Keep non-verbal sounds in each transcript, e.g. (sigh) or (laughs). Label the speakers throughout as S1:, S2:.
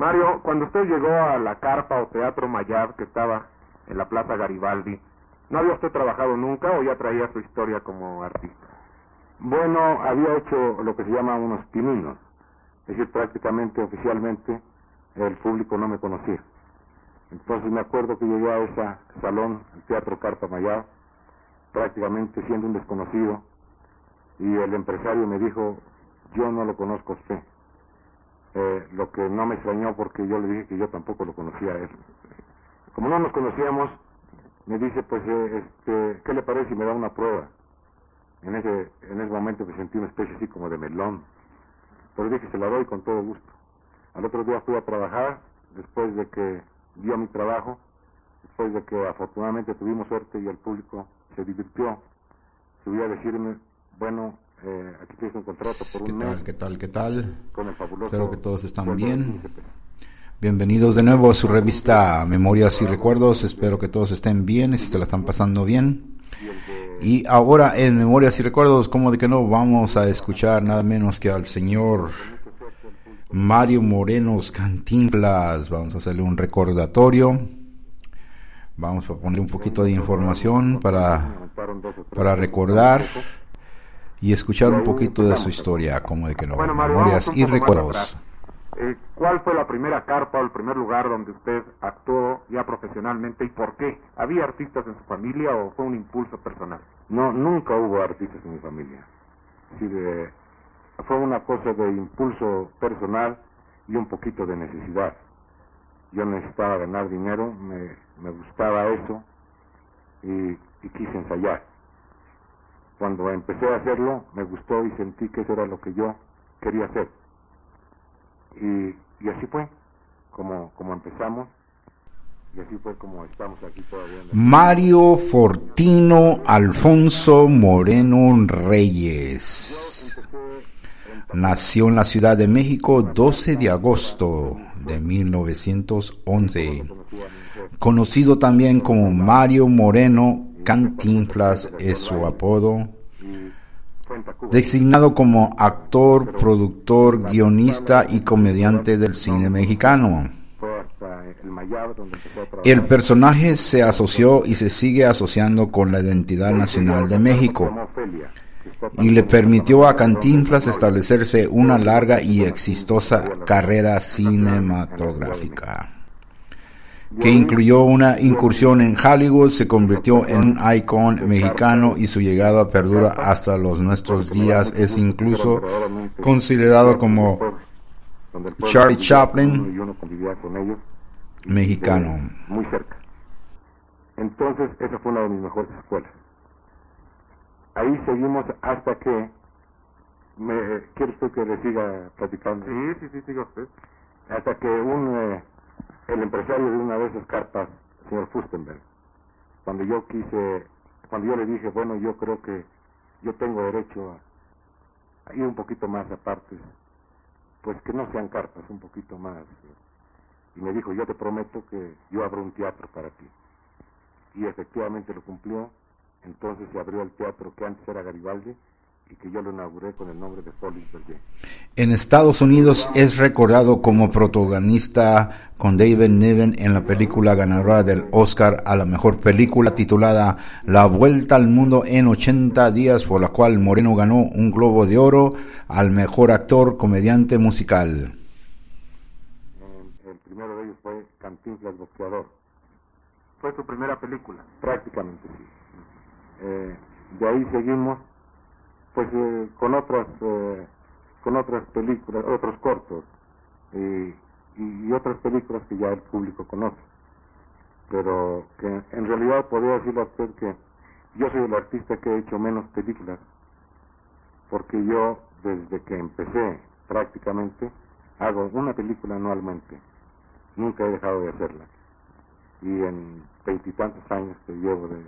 S1: Mario, cuando usted llegó a la carpa o teatro Mayab que estaba en la Plaza Garibaldi, ¿no había usted trabajado nunca o ya traía su historia como artista?
S2: Bueno, había hecho lo que se llama unos pininos. Es decir, prácticamente, oficialmente, el público no me conocía. Entonces me acuerdo que llegué a ese salón, el Teatro Carpa Mayab, prácticamente siendo un desconocido, y el empresario me dijo, yo no lo conozco a usted. Eh, lo que no me extrañó porque yo le dije que yo tampoco lo conocía a él. Como no nos conocíamos, me dice, pues, eh, este, ¿qué le parece si me da una prueba? En ese, en ese momento me sentí una especie así como de melón. Pero dije, se la doy con todo gusto. Al otro día fui a trabajar, después de que dio mi trabajo, después de que afortunadamente tuvimos suerte y el público se divirtió, subí a decirme, bueno, eh, aquí tienes un contrato por un
S3: ¿Qué
S2: mes.
S3: tal? ¿Qué tal? ¿Qué tal?
S2: Con el fabuloso
S3: Espero que todos están bien.
S2: 15 pesos.
S3: Bienvenidos de nuevo a su revista Memorias y Recuerdos. Espero que todos estén bien y se la están pasando bien. Y ahora en Memorias y Recuerdos, como de que no, vamos a escuchar nada menos que al señor Mario Morenos Cantinflas. Vamos a hacerle un recordatorio. Vamos a poner un poquito de información para, para recordar y escuchar un poquito de su historia, como de que no,
S1: Bueno, Mario,
S3: Memorias y Recuerdos.
S1: Eh, ¿Cuál fue la primera carpa o el primer lugar donde usted actuó ya profesionalmente y por qué? ¿Había artistas en su familia o fue un impulso personal?
S2: No, nunca hubo artistas en mi familia. Sí, de- fue una cosa de impulso personal y un poquito de necesidad. Yo necesitaba ganar dinero, me, me gustaba eso y, y quise ensayar. Cuando empecé a hacerlo, me gustó y sentí que eso era lo que yo quería hacer. Y, así fue, como, como empezamos, y así fue como estamos aquí todavía.
S3: Mario Fortino Alfonso Moreno Reyes. Nació en la Ciudad de México 12 de agosto de 1911. Conocido también como Mario Moreno Cantinflas es su apodo. Designado como actor, productor, guionista y comediante del cine mexicano.
S2: el
S3: personaje se asoció y se sigue asociando con la identidad nacional de México y le permitió a Cantinflas establecerse una larga y exitosa carrera cinematográfica que incluyó una incursión en Hollywood, se convirtió en un icon mexicano y su llegada perdura hasta los nuestros días. Es incluso considerado como Charlie Chaplin mexicano.
S2: muy cerca. Entonces, esa fue una de mis mejores escuelas. Ahí seguimos hasta que... Me, ¿Quiere usted que le siga platicando?
S1: Sí, sí, sí, siga usted.
S2: hasta que un eh, el empresario de una de esas carpas, señor Fustenberg, cuando yo quise, cuando yo le dije, bueno, yo creo que yo tengo derecho a, ir un poquito más aparte, pues que no sean carpas, un poquito más. eh, Y me dijo, yo te prometo que yo abro un teatro para ti. Y efectivamente lo cumplió. Entonces se abrió el teatro que antes era Garibaldi y que yo lo inauguré con el nombre de Berger.
S3: En Estados Unidos es recordado como protagonista con David Niven en la película ganadora del Oscar a la mejor película titulada La Vuelta al Mundo en 80 días, por la cual Moreno ganó un Globo de Oro al mejor actor comediante musical.
S2: El primero de ellos fue Cantinflas Boxeador.
S1: Fue su primera película.
S2: Prácticamente. Eh, de ahí seguimos, pues eh, con otras, eh, con otras películas, otros cortos y, y otras películas que ya el público conoce. Pero que en realidad podría decirle a usted que yo soy el artista que he hecho menos películas, porque yo desde que empecé prácticamente hago una película anualmente. Nunca he dejado de hacerla. Y en veintitantos años que llevo de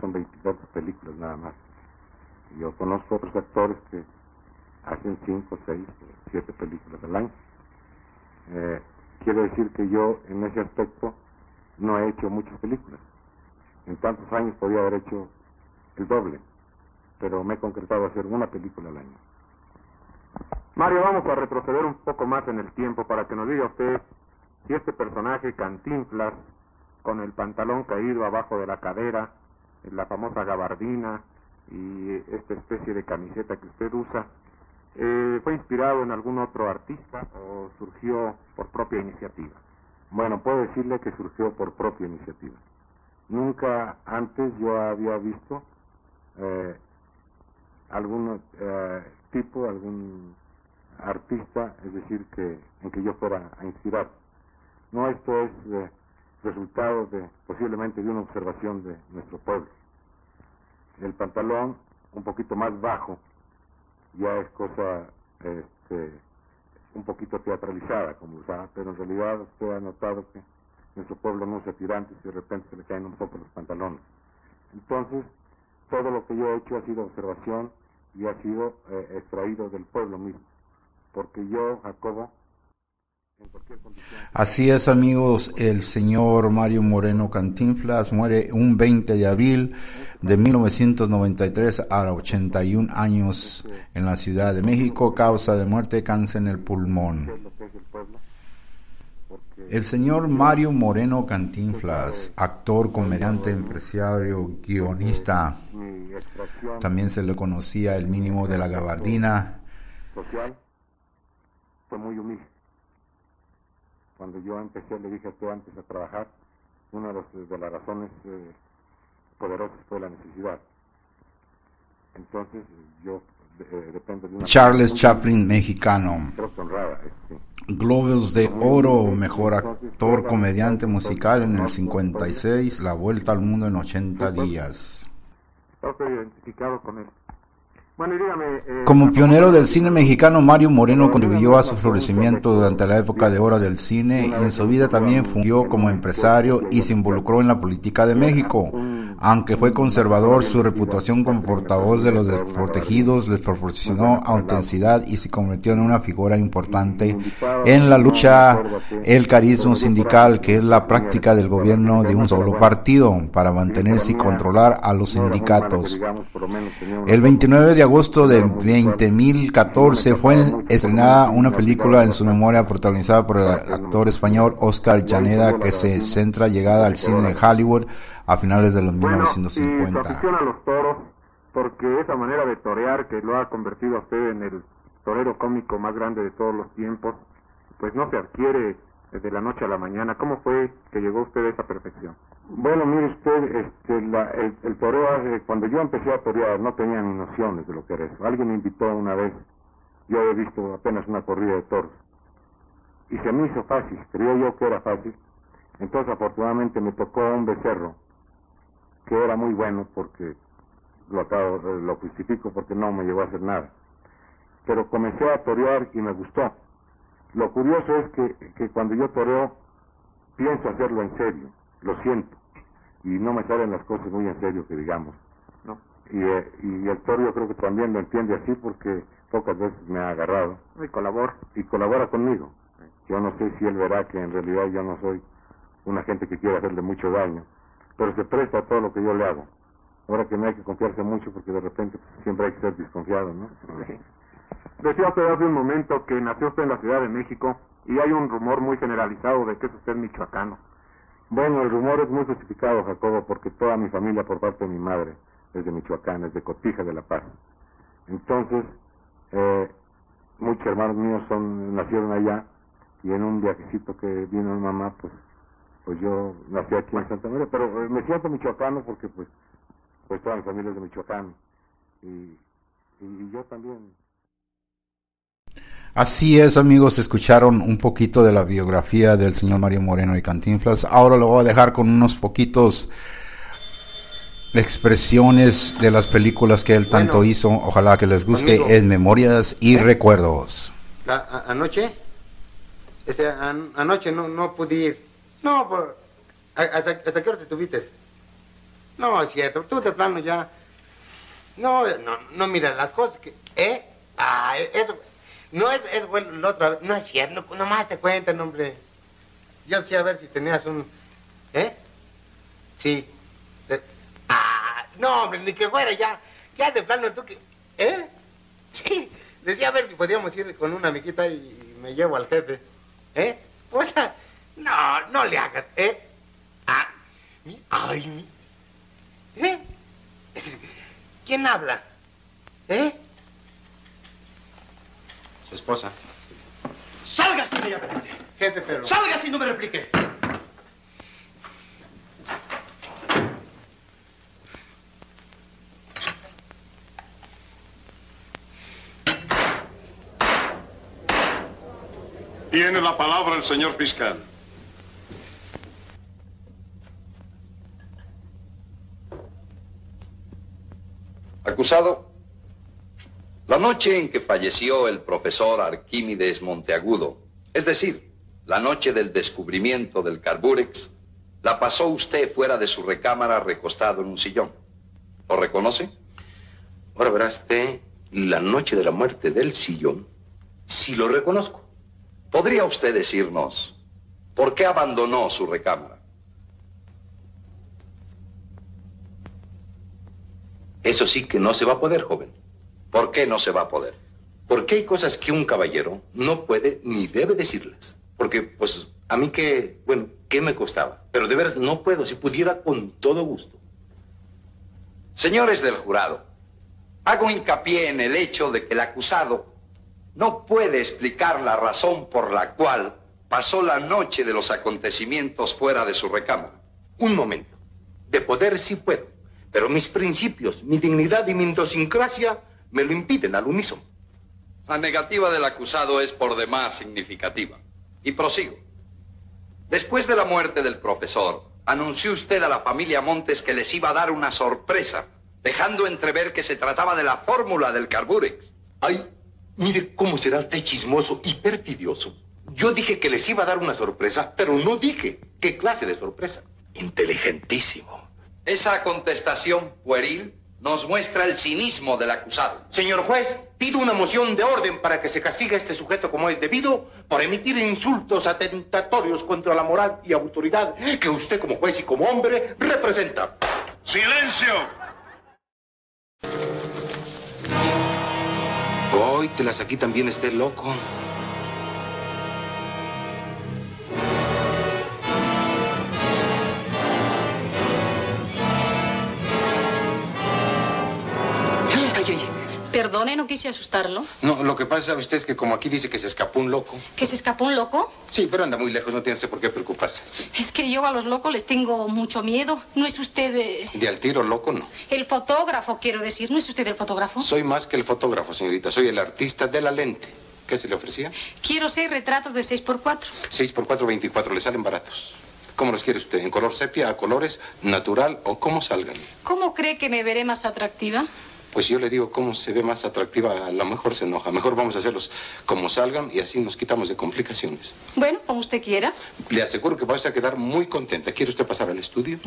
S2: son veintitantas películas nada más. Yo conozco otros actores que hacen cinco, seis, siete películas al año. Eh, quiere decir que yo en ese aspecto no he hecho muchas películas. En tantos años podía haber hecho el doble, pero me he concretado a hacer una película al año.
S1: Mario, vamos a retroceder un poco más en el tiempo para que nos diga usted si este personaje Cantinflas, con el pantalón caído abajo de la cadera, la famosa gabardina y esta especie de camiseta que usted usa, eh, ¿fue inspirado en algún otro artista o surgió por propia iniciativa?
S2: Bueno, puedo decirle que surgió por propia iniciativa. Nunca antes yo había visto eh, algún eh, tipo, algún artista, es decir, que en que yo fuera a inspirar. No, esto es eh, resultado de posiblemente de una observación de nuestro pueblo. El pantalón un poquito más bajo ya es cosa este, un poquito teatralizada, como usaba, pero en realidad usted ha notado que nuestro pueblo no usa tirantes y de repente se le caen un poco los pantalones. Entonces, todo lo que yo he hecho ha sido observación y ha sido eh, extraído del pueblo mismo porque yo, Jacobo,
S3: Así es amigos, el señor Mario Moreno Cantinflas muere un 20 de abril de 1993 a 81 años en la Ciudad de México, causa de muerte cáncer en el pulmón. El señor Mario Moreno Cantinflas, actor, comediante, empresario, guionista, también se le conocía el mínimo de la gabardina
S2: fue muy humilde. Cuando yo empecé, le dije a usted antes a trabajar, una de, las razones eh, poderosas fue la necesidad. Entonces, yo eh, dependo de una...
S3: Charles Chaplin, mexicano.
S2: Honrada,
S3: Globos de Oro, mejor actor, comediante musical en el 56, La Vuelta al Mundo en 80 días.
S1: Estoy identificado con él.
S3: Eh, Como pionero del cine mexicano, Mario Moreno contribuyó a su florecimiento durante la época de oro del cine y en su vida también fungió como empresario y se involucró en la política de México. Aunque fue conservador, su reputación como portavoz de los desprotegidos les proporcionó autenticidad y se convirtió en una figura importante en la lucha el carisma sindical, que es la práctica del gobierno de un solo partido para mantenerse y controlar a los sindicatos. El 29 de agosto de 2014 fue estrenada una película en su memoria protagonizada por el actor español Oscar Llaneda que se centra llegada al cine de Hollywood a finales de los 1950.
S1: a los toros porque esa manera de torear que lo ha convertido a usted en el torero cómico más grande de todos los tiempos, pues no se adquiere de la noche a la mañana. ¿Cómo fue que llegó usted a esa perfección?
S2: Bueno, mire usted, este, el, el toreo, cuando yo empecé a torear no tenía ni nociones de lo que era eso. Alguien me invitó una vez, yo había visto apenas una corrida de toros. Y se me hizo fácil, creía yo que era fácil. Entonces afortunadamente me tocó un becerro, que era muy bueno porque lo acabo, lo justifico porque no me llegó a hacer nada. Pero comencé a torear y me gustó. Lo curioso es que, que cuando yo toreo, pienso hacerlo en serio, lo siento, y no me salen las cosas muy en serio que digamos. ¿no? Y, eh, y el toro yo creo que también lo entiende así porque pocas veces me ha agarrado.
S1: Y colabora.
S2: Y colabora conmigo. Yo no sé si él verá que en realidad yo no soy una gente que quiere hacerle mucho daño, pero se presta a todo lo que yo le hago. Ahora que no hay que confiarse mucho porque de repente siempre hay que ser desconfiado, ¿no?
S1: Decía usted hace un momento que nació usted en la Ciudad de México y hay un rumor muy generalizado de que es usted michoacano.
S2: Bueno, el rumor es muy justificado, Jacobo, porque toda mi familia por parte de mi madre es de Michoacán, es de Cotija de La Paz. Entonces, eh, muchos hermanos míos son nacieron allá y en un viajecito que vino mi mamá, pues pues yo nací aquí en Santa María, pero eh, me siento michoacano porque pues pues toda mi familia es de Michoacán y, y yo también
S3: Así es, amigos, escucharon un poquito de la biografía del señor Mario Moreno y Cantinflas. Ahora lo voy a dejar con unos poquitos expresiones de las películas que él tanto hizo. Ojalá que les guste. en Memorias y ¿Eh? Recuerdos.
S4: anoche, este, anoche no, no pude ir. No, por, hasta, hasta qué hora estuviste. No, es cierto. Tú de plano ya. No, no, no mira las cosas que. ¿Eh? Ah, eso. No es, es bueno, otra vez. No es cierto, no, nomás te cuentan, hombre. Yo decía a ver si tenías un. ¿Eh? Sí. ah, no, hombre, ni que fuera ya. Ya de plano tú que. ¿Eh? Sí. decía a ver si podíamos ir con una amiguita y me llevo al jefe. ¿Eh? Sea, no, no le hagas, ¿eh? Ah, mi, ay, mi. ¿Eh? (laughs) ¿Quién habla? ¿Eh?
S5: Su esposa.
S4: ¡Salgas inmediatamente! Jefe, pero...
S5: ¡Salgas y no me replique!
S6: Tiene la palabra el señor fiscal.
S7: Acusado, la noche en que falleció el profesor Arquímedes Monteagudo, es decir, la noche del descubrimiento del carburex, la pasó usted fuera de su recámara recostado en un sillón. ¿Lo reconoce?
S5: Ahora verás usted, la noche de la muerte del sillón, sí lo reconozco.
S7: ¿Podría usted decirnos por qué abandonó su recámara?
S5: Eso sí que no se va a poder, joven.
S7: ¿Por qué no se va a poder?
S5: Porque hay cosas que un caballero no puede ni debe decirlas. Porque, pues, a mí que, bueno, ¿qué me costaba? Pero de veras no puedo, si pudiera con todo gusto.
S7: Señores del jurado, hago hincapié en el hecho de que el acusado no puede explicar la razón por la cual pasó la noche de los acontecimientos fuera de su recámara.
S5: Un momento. De poder sí puedo, pero mis principios, mi dignidad y mi idiosincrasia me lo impiden al unísono.
S7: La negativa del acusado es por demás significativa. Y prosigo. Después de la muerte del profesor, anunció usted a la familia Montes que les iba a dar una sorpresa, dejando entrever que se trataba de la fórmula del Carburex.
S5: Ay, mire cómo será usted chismoso y perfidioso. Yo dije que les iba a dar una sorpresa, pero no dije qué clase de sorpresa. Inteligentísimo.
S7: Esa contestación pueril nos muestra el cinismo del acusado.
S5: Señor juez, pido una moción de orden para que se castigue a este sujeto como es debido por emitir insultos atentatorios contra la moral y autoridad que usted como juez y como hombre representa.
S6: ¡Silencio!
S5: Hoy te las aquí también esté loco.
S8: Perdone, no quise asustarlo.
S5: No, lo que pasa, ¿sabe usted? Es que como aquí dice que se escapó un loco.
S8: ¿Que se escapó un loco?
S5: Sí, pero anda muy lejos, no tiene por qué preocuparse.
S8: Es que yo a los locos les tengo mucho miedo. ¿No es usted eh,
S5: De al tiro loco, no.
S8: el fotógrafo, quiero decir? ¿No es usted el fotógrafo?
S5: Soy más que el fotógrafo, señorita. Soy el artista de la lente. ¿Qué se le ofrecía?
S8: Quiero seis retratos de 6x4.
S5: 6 por 4, 24. Le salen baratos. ¿Cómo los quiere usted? ¿En color sepia, a colores, natural o cómo salgan?
S8: ¿Cómo cree que me veré más atractiva?
S5: Pues yo le digo cómo se ve más atractiva, a lo mejor se enoja. Mejor vamos a hacerlos como salgan y así nos quitamos de complicaciones.
S8: Bueno, como usted quiera.
S5: Le aseguro que va usted a quedar muy contenta. ¿Quiere usted pasar al estudio?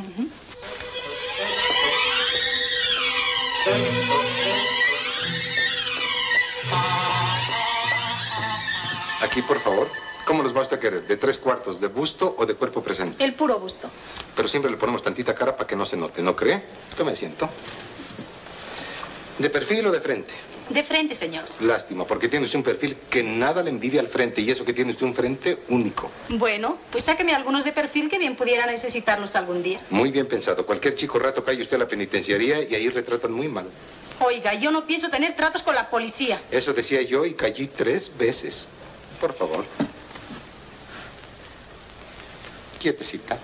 S5: Aquí, por favor. ¿Cómo los va usted a querer? ¿De tres cuartos, de busto o de cuerpo presente?
S8: El puro gusto.
S5: Pero siempre le ponemos tantita cara para que no se note, ¿no cree? Tome asiento. ¿De perfil o de frente?
S8: De frente, señor.
S5: Lástima, porque tiene usted un perfil que nada le envidia al frente y eso que tiene usted un frente único.
S8: Bueno, pues sáqueme algunos de perfil que bien pudiera necesitarlos algún día.
S5: Muy bien pensado. Cualquier chico rato cae usted a la penitenciaría y ahí retratan muy mal.
S8: Oiga, yo no pienso tener tratos con la policía.
S5: Eso decía yo y caí tres veces. Por favor. Quietecita.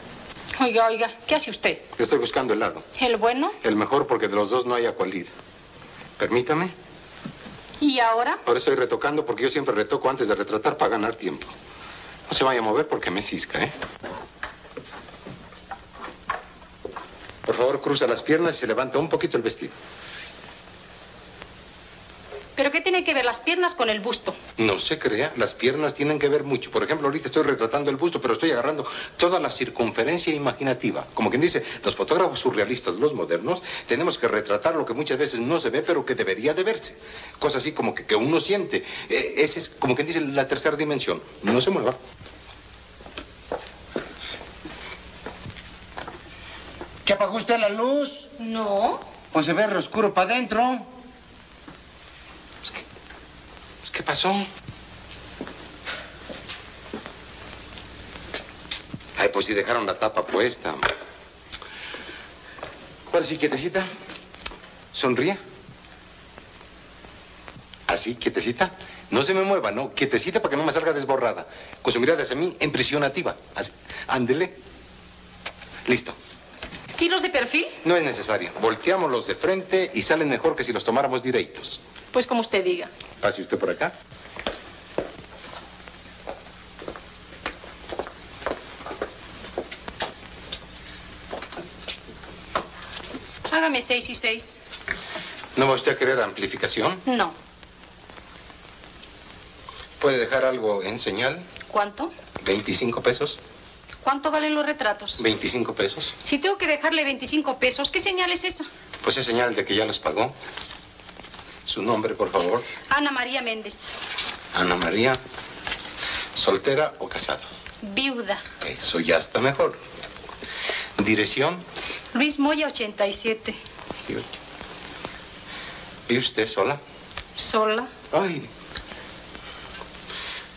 S8: Oiga, oiga, ¿qué hace usted?
S5: Estoy buscando el lado.
S8: ¿El bueno?
S5: El mejor porque de los dos no hay a cuál ir. Permítame.
S8: ¿Y ahora?
S5: Eso estoy retocando porque yo siempre retoco antes de retratar para ganar tiempo. No se vaya a mover porque me cisca, ¿eh? Por favor, cruza las piernas y se levanta un poquito el vestido.
S8: ¿Pero qué tiene que ver las piernas con el busto?
S5: No se crea, las piernas tienen que ver mucho. Por ejemplo, ahorita estoy retratando el busto, pero estoy agarrando toda la circunferencia imaginativa. Como quien dice, los fotógrafos surrealistas, los modernos, tenemos que retratar lo que muchas veces no se ve, pero que debería de verse. Cosas así como que, que uno siente. Eh, esa es, como quien dice, la tercera dimensión. No se mueva.
S4: ¿Que apagó usted la luz?
S8: No.
S4: Pues se ve re oscuro para adentro.
S5: Pasó? Ay, pues si dejaron la tapa puesta. ¿Cuál sí, quietecita? Sonríe. Así, quietecita. No se me mueva, ¿no? Quietecita para que no me salga desborrada. Con su mirada hacia mí, en prisión activa. Así. Ándele. Listo.
S8: ¿Y los de perfil?
S5: No es necesario. Volteamos los de frente y salen mejor que si los tomáramos directos.
S8: Pues como usted diga.
S5: Pase usted por acá.
S8: Hágame seis y seis.
S5: ¿No va usted a querer amplificación?
S8: No.
S5: ¿Puede dejar algo en señal?
S8: ¿Cuánto?
S5: 25 pesos.
S8: ¿Cuánto valen los retratos?
S5: 25 pesos.
S8: Si tengo que dejarle 25 pesos, ¿qué señal es esa?
S5: Pues es señal de que ya los pagó. Su nombre, por favor.
S8: Ana María Méndez.
S5: Ana María. ¿Soltera o casada?
S8: Viuda.
S5: Eso ya está mejor. Dirección.
S8: Luis Moya, 87.
S5: ¿Y usted sola?
S8: Sola.
S5: Ay.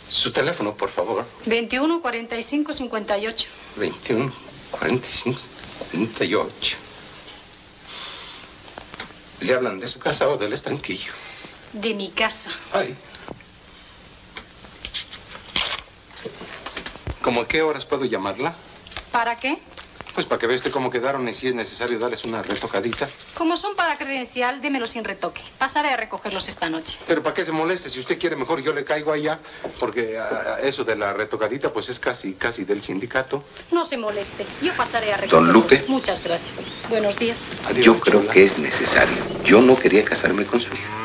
S5: Su teléfono, por favor.
S8: 21 45 58.
S5: 21 45 58. ¿Le hablan de su casa o del estanquillo?
S8: De mi casa.
S5: Ay. ¿Cómo a qué horas puedo llamarla?
S8: ¿Para qué?
S5: Pues para que vea usted cómo quedaron y si es necesario darles una retocadita.
S8: Como son para credencial, démelo sin retoque. Pasaré a recogerlos esta noche.
S5: Pero ¿para qué se moleste? Si usted quiere mejor yo le caigo allá, porque ah, eso de la retocadita pues es casi, casi del sindicato.
S8: No se moleste. Yo pasaré a recogerlos.
S7: Don Lupe.
S8: Muchas gracias. Buenos días.
S5: Adiós,
S7: Yo creo
S5: chula.
S7: que es necesario. Yo no quería casarme con su hija.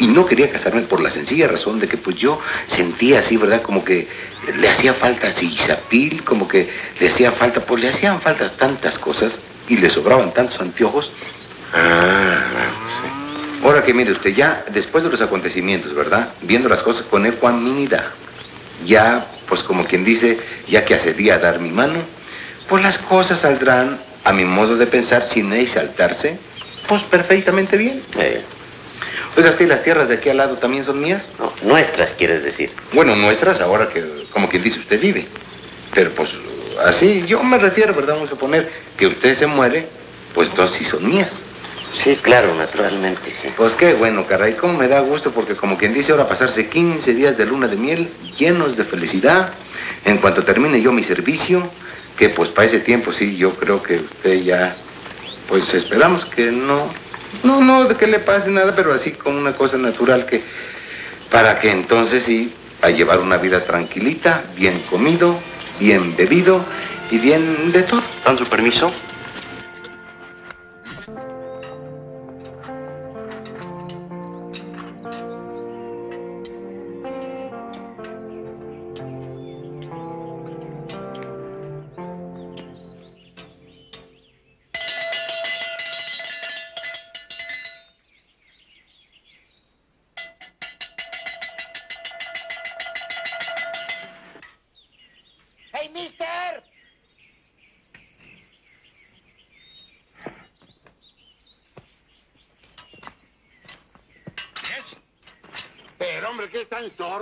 S7: Y no quería casarme por la sencilla razón de que pues yo sentía así, ¿verdad? Como que le hacía falta así Isapil, como que le hacía falta, pues le hacían falta tantas cosas y le sobraban tantos anteojos. Ah, Ahora que mire usted, ya después de los acontecimientos, ¿verdad? Viendo las cosas con ecuanimidad, ya, pues como quien dice, ya que accedí a dar mi mano, pues las cosas saldrán, a mi modo de pensar, sin exaltarse, pues perfectamente bien. Oiga, usted, ¿las tierras de aquí al lado también son mías?
S9: No, nuestras, quieres decir.
S7: Bueno, nuestras ahora que, como quien dice, usted vive. Pero pues así, yo me refiero, ¿verdad? Vamos a suponer que usted se muere, pues dos sí son mías.
S9: Sí, claro, naturalmente, sí.
S7: Pues qué bueno, caray, cómo me da gusto porque como quien dice ahora pasarse 15 días de luna de miel llenos de felicidad en cuanto termine yo mi servicio, que pues para ese tiempo sí, yo creo que usted ya, pues esperamos que no, no, no, de que le pase nada, pero así como una cosa natural que, para que entonces sí, a llevar una vida tranquilita, bien comido, bien bebido y bien de todo.
S9: ¿Dan su permiso?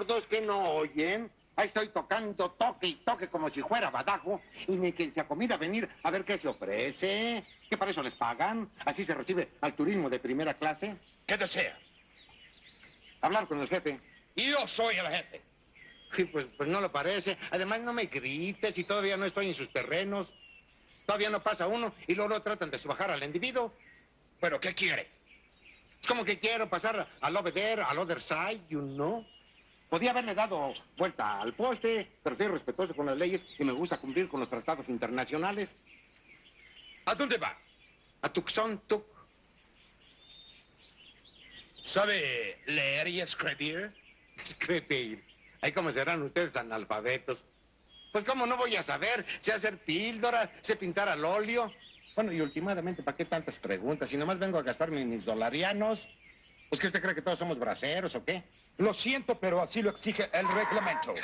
S10: Sordos que no oyen? Ahí estoy tocando toque y toque como si fuera badajo. Y ni quien se acomida a venir a ver qué se ofrece. ¿Que para eso les pagan? ¿Así se recibe al turismo de primera clase?
S6: ¿Qué desea?
S10: Hablar con el jefe.
S6: Yo soy el jefe.
S10: Sí, pues, pues no lo parece. Además, no me grites y todavía no estoy en sus terrenos. Todavía no pasa uno y luego tratan de subajar al individuo.
S6: ¿Pero qué quiere?
S10: Como que quiero pasar al over there, al other side, you know. Podía haberle dado vuelta al poste, pero soy respetuoso con las leyes y me gusta cumplir con los tratados internacionales.
S6: ¿A dónde va?
S10: A Tucson, Tuc.
S6: ¿Sabe leer y escribir? (laughs)
S10: Escribir. Ay, ¿cómo serán ustedes analfabetos? Pues, ¿cómo no voy a saber? Sé hacer píldoras, sé pintar al óleo. Bueno, y últimamente, ¿para qué tantas preguntas? Si nomás vengo a gastarme mis dolarianos. ¿Pues que usted cree que todos somos braceros o qué?
S6: Lo siento, pero así lo exige el reglamento.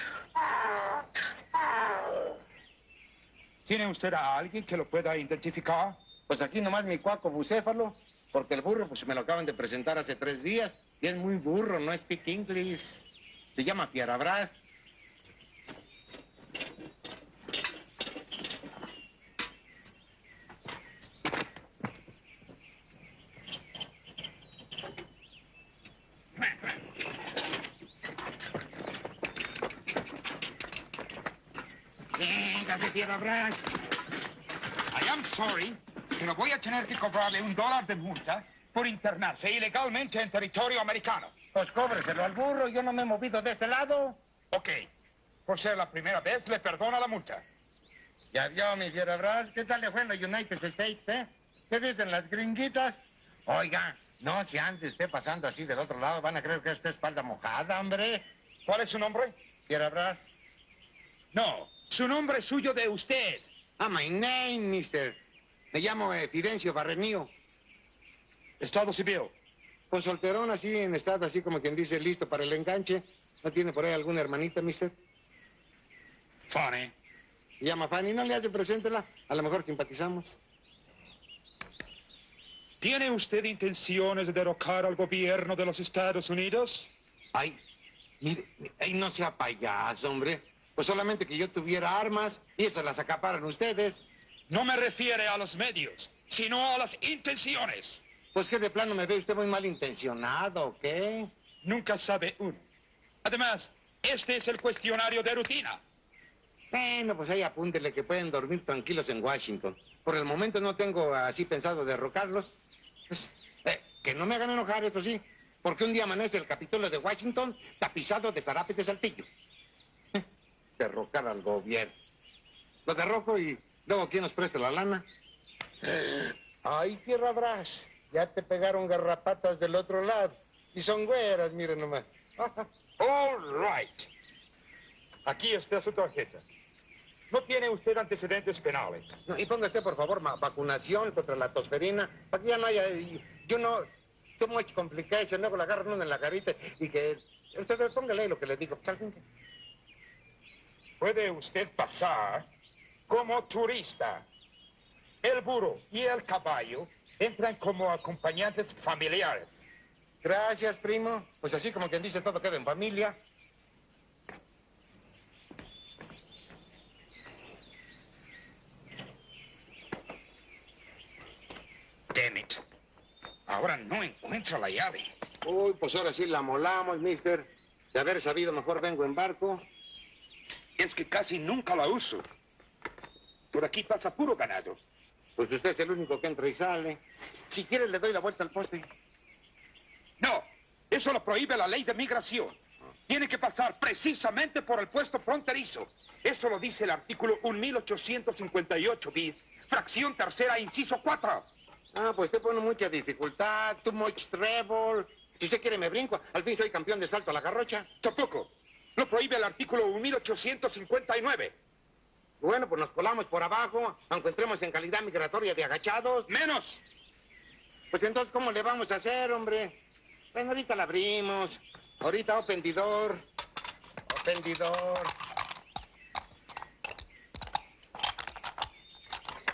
S6: ¿Tiene usted a alguien que lo pueda identificar?
S10: Pues aquí nomás mi cuaco bucéfalo, porque el burro pues me lo acaban de presentar hace tres días y es muy burro, no speak English. Se llama Fierabras. Fierabras.
S6: I am sorry, pero voy a tener que cobrarle un dólar de multa por internarse ilegalmente en territorio americano.
S10: Pues cóbreselo al burro, yo no me he movido de este lado.
S6: Ok. Por ser la primera vez, le perdona la multa.
S10: Ya vio, mi Fierabras, ¿qué tal le fue en los United States, eh? ¿Qué dicen las gringuitas? Oiga, no se ande usted pasando así del otro lado, van a creer que esta espalda mojada, hombre.
S6: ¿Cuál es su nombre?
S10: Fierabras.
S6: No, su nombre es suyo de usted.
S10: Ah, my name, mister. Me llamo eh, Fidencio Barrenío.
S6: Estado civil.
S10: Pues solterón así, en estado así como quien dice, listo para el enganche. ¿No tiene por ahí alguna hermanita, mister?
S6: Fanny.
S10: Se llama Fanny, no le hace preséntela. A lo mejor simpatizamos.
S6: ¿Tiene usted intenciones de derrocar al gobierno de los Estados Unidos?
S10: Ay, mire, ay, no sea payaso, hombre. Pues solamente que yo tuviera armas y eso las acaparan ustedes.
S6: No me refiere a los medios, sino a las intenciones.
S10: Pues que de plano me ve usted muy mal intencionado, ¿o qué?
S6: Nunca sabe uno. Además, este es el cuestionario de rutina.
S10: Bueno, pues ahí apúntele que pueden dormir tranquilos en Washington. Por el momento no tengo así pensado derrocarlos. Pues, eh, que no me hagan enojar, eso sí. Porque un día amanece el Capitolio de Washington tapizado de zarape de saltillo. Derrocar al gobierno. Lo derroco y luego ¿quién nos presta la lana? Eh, ay, tierra brás. Ya te pegaron garrapatas del otro lado. Y son güeras, miren nomás. (laughs)
S6: All right. Aquí está su tarjeta. No tiene usted antecedentes penales.
S10: No, y póngase, por favor, vacunación contra la tosferina, para que ya no haya, y- you know, too much complication, luego la agarran en la carita y que... Usted póngale ahí lo que le digo. que-
S6: Puede usted pasar como turista. El burro y el caballo entran como acompañantes familiares.
S10: Gracias, primo. Pues así como quien dice, todo queda en familia.
S6: Damn it. Ahora no encuentro la llave.
S10: Uy, pues ahora sí la molamos, mister. De haber sabido, mejor vengo en barco.
S6: Es que casi nunca la uso. Por aquí pasa puro ganado.
S10: Pues usted es el único que entra y sale. Si quiere, le doy la vuelta al poste.
S6: No, eso lo prohíbe la ley de migración. Tiene que pasar precisamente por el puesto fronterizo. Eso lo dice el artículo 1858 bis, fracción tercera, inciso 4.
S10: Ah, pues usted pone mucha dificultad, too much trouble. Si usted quiere, me brinco. Al fin soy campeón de salto a la garrocha.
S6: Tampoco. Lo prohíbe el artículo 1859.
S10: Bueno, pues nos colamos por abajo, aunque entremos en calidad migratoria de agachados.
S6: Menos.
S10: Pues entonces, ¿cómo le vamos a hacer, hombre? Bueno, ahorita la abrimos. Ahorita door. Open the door.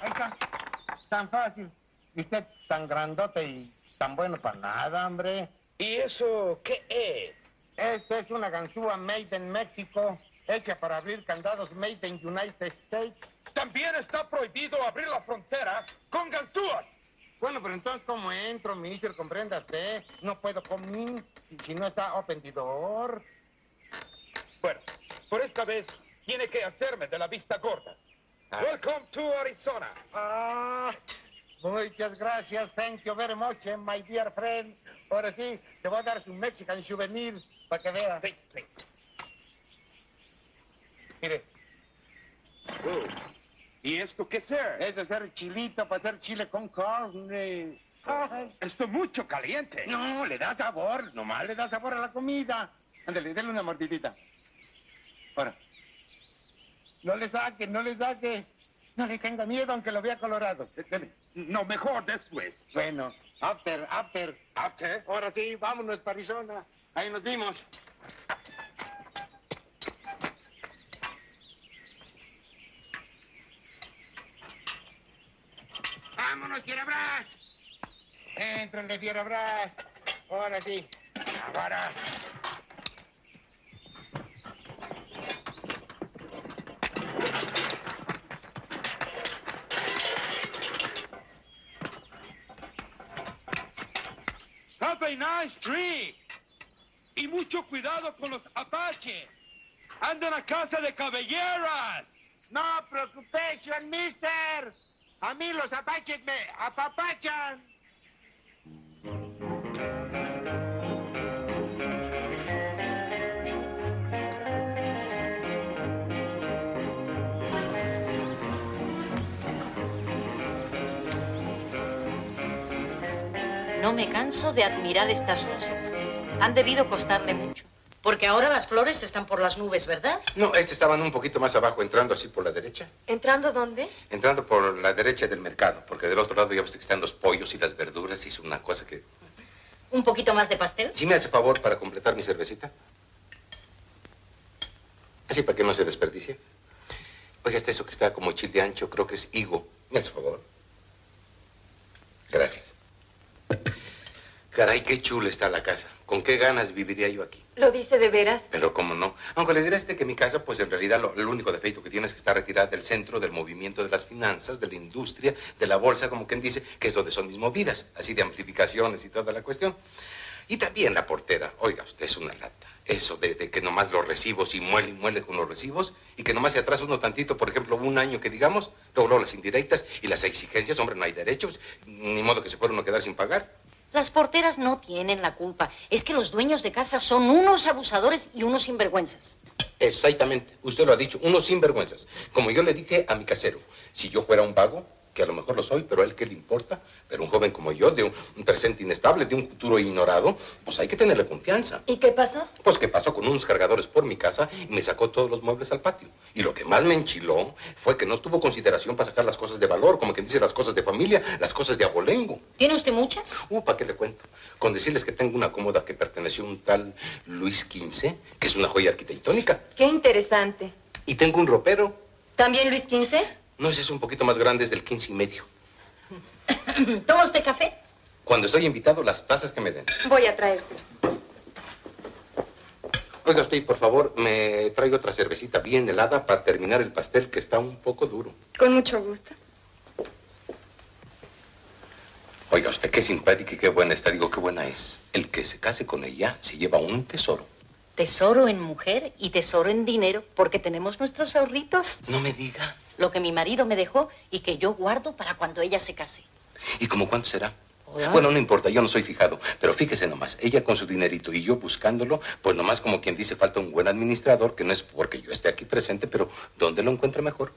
S10: Ahí está. Tan fácil. Y usted tan grandote y tan bueno para nada, hombre.
S6: ¿Y eso qué es?
S10: Esta es una ganzúa made in México, hecha para abrir candados made in United States.
S6: También está prohibido abrir la frontera con ganzúas.
S10: Bueno, pero entonces, ¿cómo entro, ministro? Comprenda usted. No puedo comer si- no está door.
S6: Bueno, por esta vez tiene que hacerme de la vista gorda.
S10: Ah.
S6: Welcome to Arizona.
S10: Ah, muchas gracias. Thank you very much, my dear friend. Ahora sí, te voy a dar su Mexican souvenir para que vea.
S6: Wait, wait.
S10: Mire,
S6: Oh. ¿Y esto qué es?
S10: es hacer chilito para hacer chile con carne. Ay.
S6: Esto es mucho caliente.
S10: No, le da sabor. Nomás le da sabor a la comida. Ándale, denle una mordidita. Ahora. No le saque, no le saque. No le tenga miedo aunque lo vea colorado. Dele.
S6: No, mejor después.
S10: Bueno, after, after.
S6: After.
S10: Ahora sí, vámonos para Arizona. Ahí nos vimos. ¡Vámonos, Fierabras! ¡Éntrenle, Fierabras! Ahora sí. Ahora.
S6: Up a nice tree! Y mucho cuidado con los apaches. Andan a casa de cabelleras.
S11: No preocupación, mister. A mí los apaches me apapachan.
S12: No me canso de admirar estas rosas. Han debido costarle mucho. Porque ahora las flores están por las nubes, ¿verdad?
S5: No, este estaban un poquito más abajo, entrando así por la derecha.
S8: ¿Entrando dónde?
S5: Entrando por la derecha del mercado, porque del otro lado ya ves que están los pollos y las verduras y es una cosa que...
S12: ¿Un poquito más de pastel?
S5: ¿Sí me hace favor para completar mi cervecita? Así para que no se desperdicie. Oiga, este eso que está como chile ancho, creo que es higo. ¿Me hace favor? Gracias. Caray, qué chula está la casa. ¿Con qué ganas viviría yo aquí?
S8: ¿Lo dice de veras?
S5: Pero cómo no. Aunque le dirá a este que mi casa, pues en realidad lo, el único defecto que tiene es que está retirada del centro del movimiento de las finanzas, de la industria, de la bolsa, como quien dice, que es donde son mis movidas, así de amplificaciones y toda la cuestión. Y también la portera. Oiga, usted es una lata. Eso de, de que nomás los recibos y muele y muele con los recibos y que nomás se atrasa uno tantito, por ejemplo, un año que digamos, luego las indirectas y las exigencias, hombre, no hay derechos, ni modo que se pueda uno quedar sin pagar.
S12: Las porteras no tienen la culpa. Es que los dueños de casa son unos abusadores y unos sinvergüenzas.
S5: Exactamente, usted lo ha dicho, unos sinvergüenzas. Como yo le dije a mi casero, si yo fuera un vago, que a lo mejor lo soy, pero a él qué le importa, pero un joven como yo, de un, un presente inestable, de un futuro ignorado, pues hay que tenerle confianza.
S8: ¿Y qué pasó?
S5: Pues que pasó con unos cargadores por mi casa y me sacó todos los muebles al patio. Y lo que más me enchiló fue que no tuvo consideración para sacar las cosas de valor, como quien dice las cosas de familia, las cosas de abolengo.
S12: ¿Tiene usted muchas?
S5: Uh, ¿para qué le cuento? Con decirles que tengo una cómoda que perteneció a un tal Luis XV, que es una joya arquitectónica.
S8: Qué interesante.
S5: Y tengo un ropero.
S8: ¿También Luis XV?
S5: No, ese es un poquito más grande, es del 15 y medio. (coughs)
S12: ¿Toma usted café?
S5: Cuando estoy invitado, las tazas que me den.
S8: Voy a traérselo.
S5: Oiga usted, por favor, me traigo otra cervecita bien helada para terminar el pastel que está un poco duro.
S8: Con mucho gusto.
S5: Oiga usted, qué simpática y qué buena está. Digo, qué buena es. El que se case con ella se lleva un tesoro.
S12: Tesoro en mujer y tesoro en dinero, porque tenemos nuestros ahorritos.
S5: No me diga.
S12: Lo que mi marido me dejó y que yo guardo para cuando ella se case.
S5: ¿Y como cuánto será?
S12: Hola.
S5: Bueno, no importa, yo no soy fijado, pero fíjese nomás, ella con su dinerito y yo buscándolo, pues nomás como quien dice falta un buen administrador, que no es porque yo esté aquí presente, pero ¿dónde lo encuentra mejor?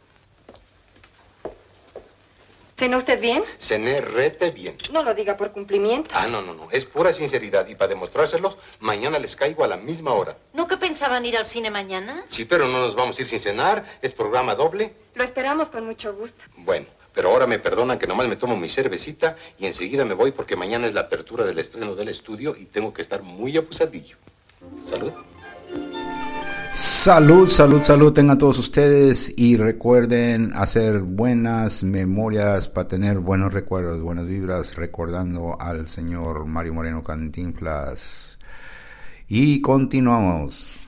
S8: ¿Cenó usted bien?
S5: Cené rete bien.
S8: No lo diga por cumplimiento.
S5: Ah, no, no, no, es pura sinceridad y para demostrárselos, mañana les caigo a la misma hora.
S12: ¿No que pensaban ir al cine mañana?
S5: Sí, pero no nos vamos a ir sin cenar, es programa doble.
S8: Lo esperamos con mucho gusto.
S5: Bueno, pero ahora me perdonan que nomás me tomo mi cervecita y enseguida me voy porque mañana es la apertura del estreno del estudio y tengo que estar muy abusadillo. Salud.
S3: Salud, salud, salud tengan todos ustedes y recuerden hacer buenas memorias para tener buenos recuerdos, buenas vibras, recordando al señor Mario Moreno Cantinflas. Y continuamos.